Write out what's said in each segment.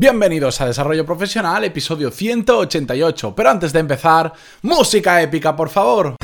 Bienvenidos a Desarrollo Profesional, episodio 188. Pero antes de empezar, música épica, por favor.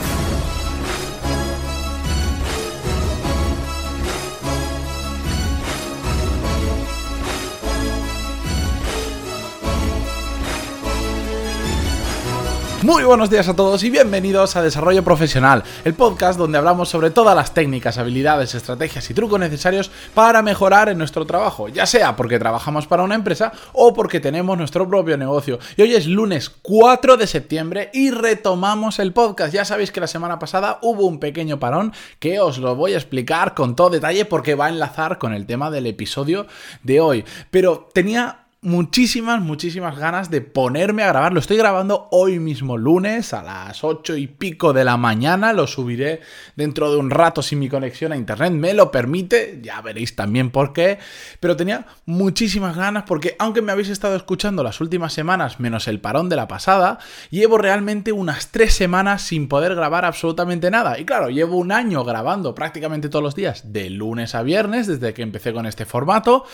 Muy buenos días a todos y bienvenidos a Desarrollo Profesional, el podcast donde hablamos sobre todas las técnicas, habilidades, estrategias y trucos necesarios para mejorar en nuestro trabajo, ya sea porque trabajamos para una empresa o porque tenemos nuestro propio negocio. Y hoy es lunes 4 de septiembre y retomamos el podcast. Ya sabéis que la semana pasada hubo un pequeño parón que os lo voy a explicar con todo detalle porque va a enlazar con el tema del episodio de hoy. Pero tenía muchísimas, muchísimas ganas de ponerme a grabar. Lo estoy grabando hoy mismo lunes a las 8 y pico de la mañana. Lo subiré dentro de un rato si mi conexión a internet me lo permite. Ya veréis también por qué. Pero tenía muchísimas ganas porque aunque me habéis estado escuchando las últimas semanas, menos el parón de la pasada, llevo realmente unas 3 semanas sin poder grabar absolutamente nada. Y claro, llevo un año grabando prácticamente todos los días, de lunes a viernes, desde que empecé con este formato.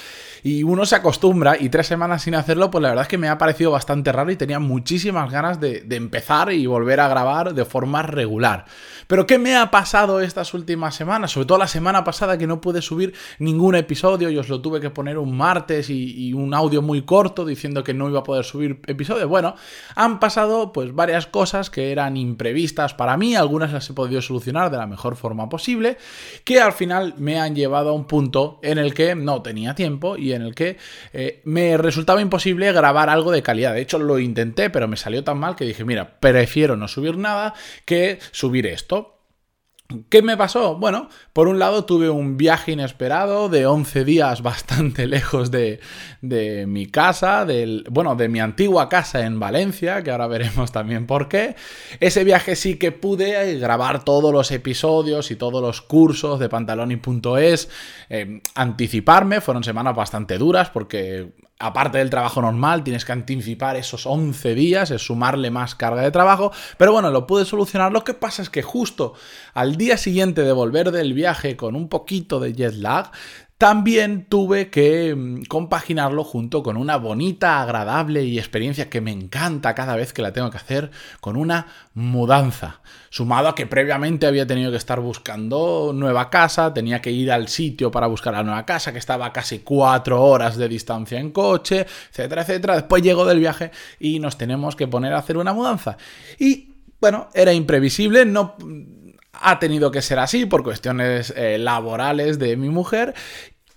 Y uno se acostumbra y tres semanas sin hacerlo, pues la verdad es que me ha parecido bastante raro y tenía muchísimas ganas de, empezar y volver a grabar de forma regular. Pero ¿qué me ha pasado estas últimas semanas? Sobre todo la semana pasada que no pude subir ningún episodio y os lo tuve que poner un martes y, un audio muy corto diciendo que no iba a poder subir episodios. Bueno, han pasado pues varias cosas que eran imprevistas para mí, algunas las he podido solucionar de la mejor forma posible, que al final me han llevado a un punto en el que no tenía tiempo y en el que eh, me resultaba imposible grabar algo de calidad. De hecho, lo intenté, pero me salió tan mal que dije, mira, prefiero no subir nada que subir esto. ¿Qué me pasó? Bueno, por un lado tuve un viaje inesperado de 11 días bastante lejos de, mi casa, del, bueno, de mi antigua casa en Valencia, que ahora veremos también por qué. Ese viaje sí que pude grabar todos los episodios y todos los cursos de pantaloni.es, eh, anticiparme, fueron semanas bastante duras porque aparte del trabajo normal, tienes que anticipar esos 11 días, es sumarle más carga de trabajo, pero bueno, lo pude solucionar. Lo que pasa es que justo al día siguiente de volver del viaje con un poquito de jet lag, también tuve que mm, compaginarlo junto con una bonita, agradable y experiencia que me encanta cada vez que la tengo que hacer, con una mudanza. Sumado a que previamente había tenido que estar buscando nueva casa, tenía que ir al sitio para buscar la nueva casa, que estaba a casi cuatro horas de distancia en coche, etcétera, etcétera. Después llego del viaje y nos tenemos que poner a hacer una mudanza. Y bueno, era imprevisible, no ha tenido que ser así por cuestiones eh, laborales de mi mujer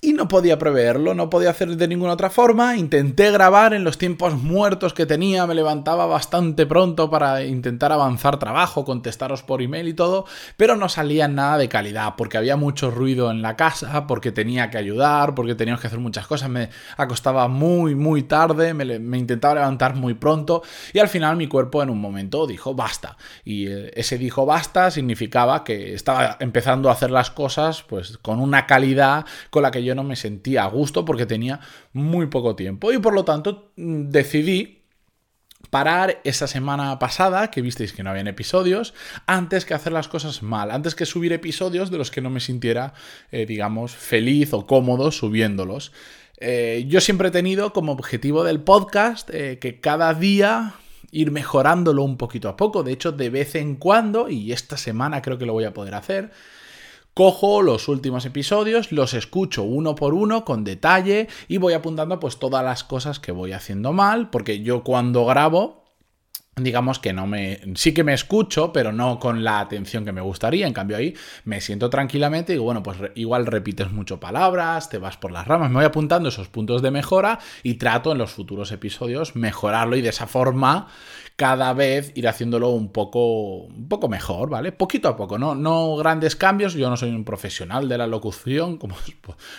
y no podía preverlo, no podía hacer de ninguna otra forma. Intenté grabar en los tiempos muertos que tenía, me levantaba bastante pronto para intentar avanzar trabajo, contestaros por email y todo, pero no salía nada de calidad porque había mucho ruido en la casa, porque tenía que ayudar, porque teníamos que hacer muchas cosas, me acostaba muy, muy tarde, me, me intentaba levantar muy pronto y al final mi cuerpo en un momento dijo basta. Y eh, ese dijo basta significaba que estaba empezando a hacer las cosas pues con una calidad con la que yo no me sentía a gusto porque tenía muy poco tiempo y por lo tanto mm, decidí parar esa semana pasada, que visteis que no habían episodios, antes que hacer las cosas mal, antes que subir episodios de los que no me sintiera, eh, digamos, feliz o cómodo subiéndolos. Eh, yo siempre he tenido como objetivo del podcast eh, que cada día ir mejorándolo un poquito a poco. De hecho, de vez en cuando, y esta semana creo que lo voy a poder hacer, Cojo los últimos episodios, los escucho uno por uno con detalle y voy apuntando pues todas las cosas que voy haciendo mal, porque yo cuando grabo digamos que no me sí que me escucho pero no con la atención que me gustaría en cambio ahí me siento tranquilamente y bueno pues igual repites mucho palabras te vas por las ramas me voy apuntando esos puntos de mejora y trato en los futuros episodios mejorarlo y de esa forma cada vez ir haciéndolo un poco, un poco mejor, ¿vale? Poquito a poco, ¿no? No grandes cambios, yo no soy un profesional de la locución, como os,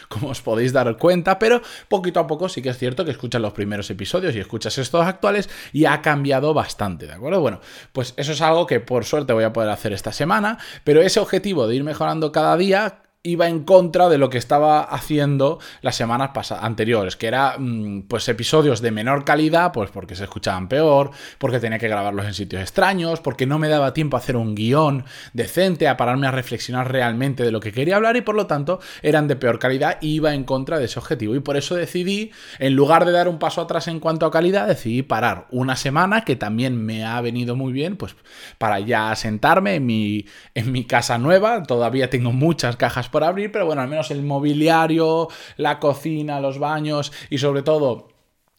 como os podéis dar cuenta, pero poquito a poco sí que es cierto que escuchas los primeros episodios y escuchas estos actuales y ha cambiado bastante, ¿de acuerdo? Bueno, pues eso es algo que por suerte voy a poder hacer esta semana, pero ese objetivo de ir mejorando cada día iba en contra de lo que estaba haciendo las semanas anteriores, que era mm, pues episodios de menor calidad, pues porque se escuchaban peor, porque tenía que grabarlos en sitios extraños, porque no me daba tiempo a hacer un guion decente, a pararme a reflexionar realmente de lo que quería hablar y por lo tanto eran de peor calidad y iba en contra de ese objetivo. Y por eso decidí, en lugar de dar un paso atrás en cuanto a calidad, decidí parar una semana, que también me ha venido muy bien, pues para ya sentarme en mi, en mi casa nueva, todavía tengo muchas cajas por abrir, pero bueno, al menos el mobiliario, la cocina, los baños y sobre todo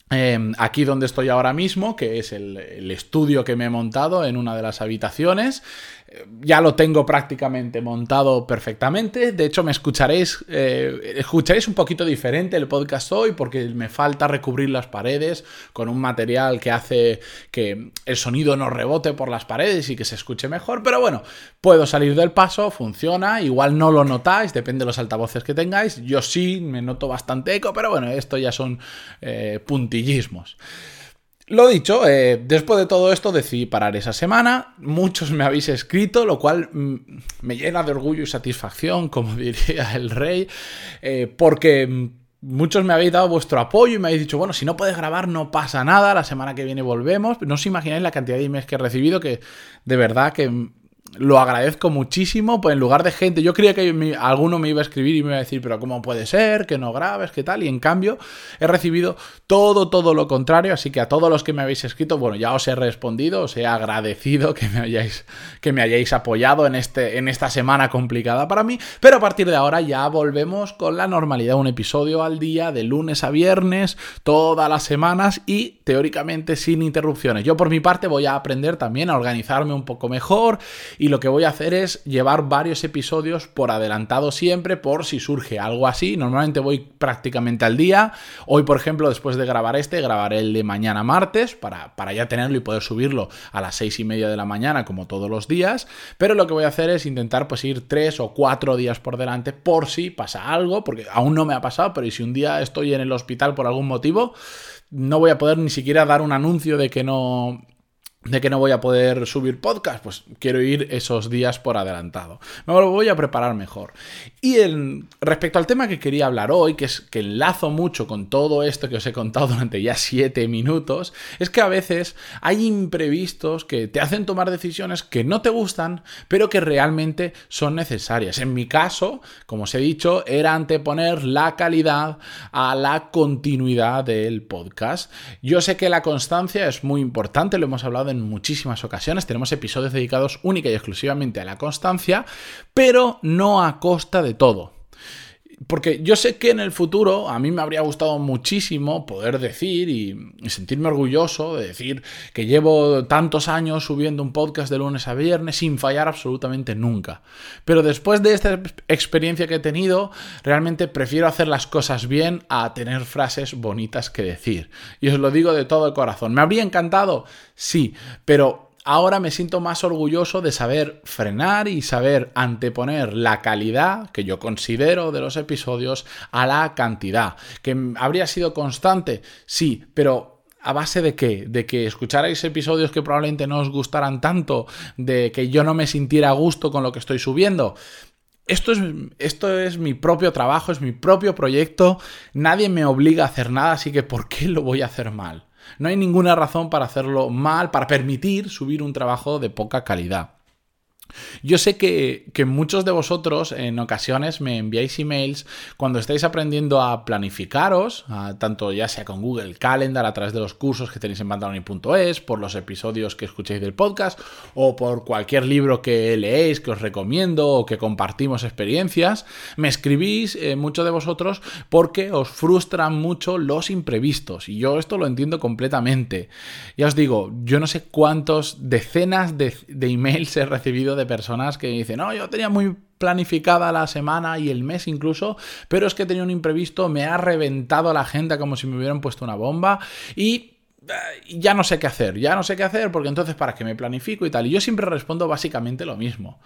em, aquí donde estoy ahora mismo, que es el, el, estudio que me he montado en una de las habitaciones, ya lo tengo prácticamente montado perfectamente. De hecho, me escucharéis, eh, escucharéis un poquito diferente el podcast hoy porque me falta recubrir las paredes con un material que hace que el sonido no rebote por las paredes y que se escuche mejor. Pero bueno, puedo salir del paso, funciona. Igual no lo notáis, depende de los altavoces que tengáis. Yo sí me noto bastante eco, pero bueno, esto ya son eh, puntillismos. Lo dicho, eh, después de todo esto decidí parar esa semana. Muchos me habéis escrito, lo cual mm, me llena de orgullo y satisfacción, como diría el rey, eh, porque mm, muchos me habéis dado vuestro apoyo y me habéis dicho, bueno, si no puedes grabar no pasa nada, la semana que viene volvemos. No os imagináis la cantidad de emails que he recibido que de verdad que mm, lo agradezco muchísimo, pues en lugar de gente, yo creía que alguno me iba a escribir y me iba a decir, pero ¿cómo puede ser? Que no grabes, ¿qué tal? Y en cambio he recibido todo, todo lo contrario, así que a todos los que me habéis escrito, bueno, ya os he respondido, os he agradecido que me hayáis, que me hayáis apoyado en, este, en esta semana complicada para mí, pero a partir de ahora ya volvemos con la normalidad, un episodio al día, de lunes a viernes, todas las semanas y teóricamente sin interrupciones. Yo por mi parte voy a aprender también a organizarme un poco mejor y lo que voy a hacer es llevar varios episodios por adelantado siempre por si surge algo así. Normalmente voy prácticamente al día. Hoy, por ejemplo, después de grabar este, grabaré el de mañana martes para, para ya tenerlo y poder subirlo a las seis y media de la mañana como todos los días. Pero lo que voy a hacer es intentar pues ir tres o cuatro días por delante por si pasa algo, porque aún no me ha pasado, pero si un día estoy en el hospital por algún motivo, no voy a poder ni siquiera dar un anuncio de que no de que no voy a poder subir podcast, pues quiero ir esos días por adelantado. Me lo voy a preparar mejor. Y respecto al tema que quería hablar hoy, que es que enlazo mucho con todo esto que os he contado durante ya siete minutos, es que a veces hay imprevistos que te hacen tomar decisiones que no te gustan, pero que realmente son necesarias. En mi caso, como os he dicho, era anteponer la calidad a la continuidad del podcast. Yo sé que la constancia es muy importante, lo hemos hablado en muchísimas ocasiones. Tenemos episodios dedicados única y exclusivamente a la constancia, pero no a costa de todo. Porque yo sé que en el futuro a mí me habría gustado muchísimo poder decir y, sentirme orgulloso de decir que llevo tantos años subiendo un podcast de lunes a viernes sin fallar absolutamente nunca. Pero después de esta experiencia que he tenido, realmente prefiero hacer las cosas bien a tener frases bonitas que decir. Y os lo digo de todo el corazón. ¿Me habría encantado? Sí, pero ahora me siento más orgulloso de saber frenar y saber anteponer la calidad que yo considero de los episodios a la cantidad. ¿Que habría sido constante? Sí, pero ¿A base de qué? ¿De que escucharais episodios que probablemente no os gustaran tanto? ¿De que yo no me sintiera a gusto con lo que estoy subiendo? Esto es, esto es, mi propio trabajo, es mi propio proyecto, nadie me obliga a hacer nada, así que ¿por qué lo voy a hacer mal? No hay ninguna razón para hacerlo mal, para permitir subir un trabajo de poca calidad. Yo sé que, muchos de vosotros en ocasiones me enviáis emails cuando estáis aprendiendo a planificaros, tanto ya sea con Google Calendar, a través de los cursos que tenéis en pantaloni.es, por los episodios que escuchéis del podcast o por cualquier libro que leéis, que os recomiendo o que compartimos experiencias. Me escribís, eh, muchos de vosotros, porque os frustran mucho los imprevistos. Y yo esto lo entiendo completamente. Ya os digo, yo no sé cuántos decenas de, de emails he recibido de personas que dicen, no, yo tenía muy planificada la semana y el mes incluso, pero es que tenía un imprevisto, me ha reventado la agenda como si me hubieran puesto una bomba y ya no sé qué hacer, ya no sé qué hacer, porque entonces para qué me planifico y tal. Y yo siempre respondo básicamente lo mismo.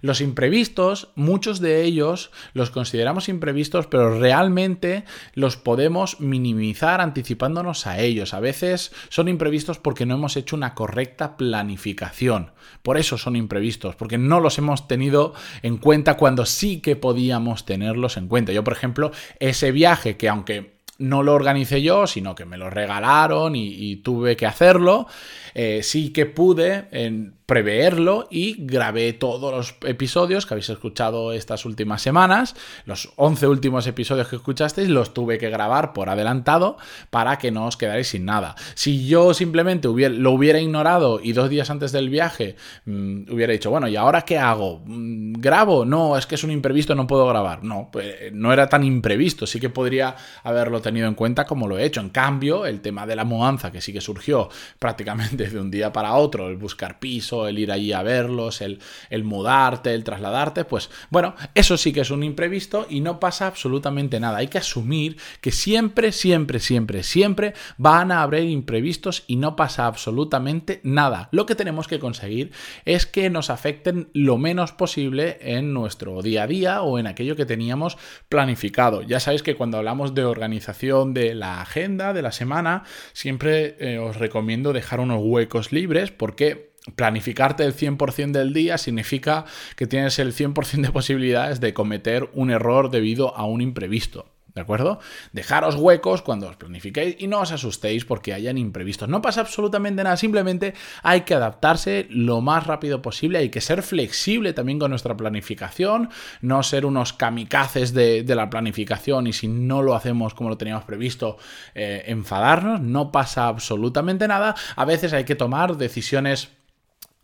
Los imprevistos, muchos de ellos los consideramos imprevistos, pero realmente los podemos minimizar anticipándonos a ellos. A veces son imprevistos porque no hemos hecho una correcta planificación. Por eso son imprevistos, porque no los hemos tenido en cuenta cuando sí que podíamos tenerlos en cuenta. Yo, por ejemplo, ese viaje que aunque no lo organicé yo, sino que me lo regalaron y, tuve que hacerlo. Eh, sí que pude en preverlo y grabé todos los episodios que habéis escuchado estas últimas semanas. Los 11 últimos episodios que escuchasteis los tuve que grabar por adelantado para que no os quedarais sin nada. Si yo simplemente lo hubiera ignorado y dos días antes del viaje mm, hubiera dicho, bueno, ¿y ahora qué hago? Mm, ¿Grabo? No, es que es un imprevisto, no puedo grabar. No, pues no era tan imprevisto, sí que podría haberlo tenido en cuenta como lo he hecho. En cambio, el tema de la mudanza, que sí que surgió prácticamente de un día para otro, el buscar piso, el ir allí a verlos, el, mudarte, el trasladarte, pues bueno, eso sí que es un imprevisto y no pasa absolutamente nada. Hay que asumir que siempre, siempre, siempre, siempre van a haber imprevistos y no pasa absolutamente nada. Lo que tenemos que conseguir es que nos afecten lo menos posible en nuestro día a día o en aquello que teníamos planificado. Ya sabéis que cuando hablamos de organización de la agenda de la semana, siempre eh, os recomiendo dejar unos huecos libres porque planificarte el 100% del día significa que tienes el 100% de posibilidades de cometer un error debido a un imprevisto. ¿De acuerdo? Dejaros huecos cuando os planifiquéis y no os asustéis porque hayan imprevistos. No pasa absolutamente nada, simplemente hay que adaptarse lo más rápido posible, hay que ser flexible también con nuestra planificación, no ser unos kamikazes de, la planificación y si no lo hacemos como lo teníamos previsto, eh, enfadarnos. No pasa absolutamente nada. A veces hay que tomar decisiones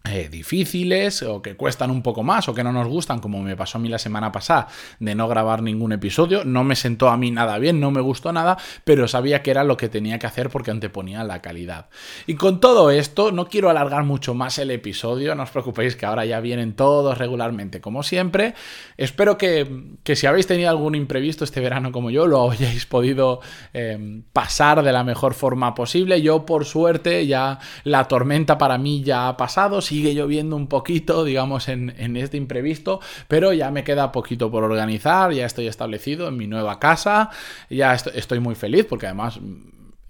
eh, difíciles o que cuestan un poco más o que no nos gustan, como me pasó a mí la semana pasada de no grabar ningún episodio, no me sentó a mí nada bien, no me gustó nada, pero sabía que era lo que tenía que hacer porque anteponía la calidad. Y con todo esto, no quiero alargar mucho más el episodio, no os preocupéis que ahora ya vienen todos regularmente como siempre. Espero que, si habéis tenido algún imprevisto este verano como yo, lo hayáis podido eh, pasar de la mejor forma posible. Yo por suerte ya la tormenta para mí ya ha pasado sigue lloviendo un poquito, digamos, en, este imprevisto, pero ya me queda poquito por organizar, ya estoy establecido en mi nueva casa, ya estoy, muy feliz porque además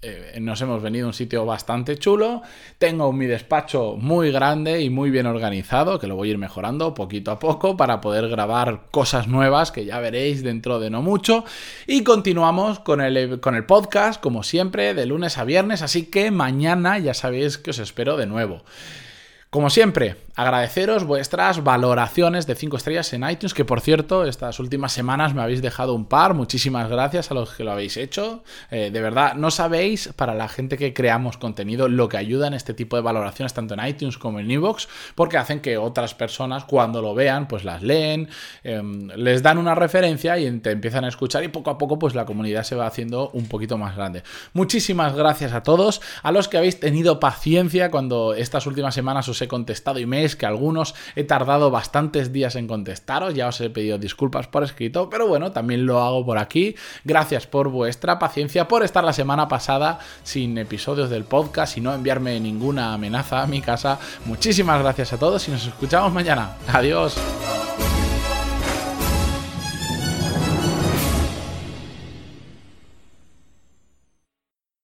eh, nos hemos venido a un sitio bastante chulo. Tengo mi despacho muy grande y muy bien organizado, que lo voy a ir mejorando poquito a poco para poder grabar cosas nuevas que ya veréis dentro de no mucho. Y continuamos con el, con el podcast, como siempre, de lunes a viernes, así que mañana ya sabéis que os espero de nuevo. Como siempre, agradeceros vuestras valoraciones de 5 estrellas en iTunes, que por cierto, estas últimas semanas me habéis dejado un par. Muchísimas gracias a los que lo habéis hecho. Eh, de verdad, no sabéis, para la gente que creamos contenido, lo que ayuda en este tipo de valoraciones, tanto en iTunes como en Evox, porque hacen que otras personas, cuando lo vean, pues las leen, em, les dan una referencia y te empiezan a escuchar y poco a poco, pues la comunidad se va haciendo un poquito más grande. Muchísimas gracias a todos, a los que habéis tenido paciencia cuando estas últimas semanas os he contestado que algunos he tardado bastantes días en contestaros, ya os he pedido disculpas por escrito, pero bueno, también lo hago por aquí. Gracias por vuestra paciencia, por estar la semana pasada sin episodios del podcast y no enviarme ninguna amenaza a mi casa. Muchísimas gracias a todos y nos escuchamos mañana. Adiós.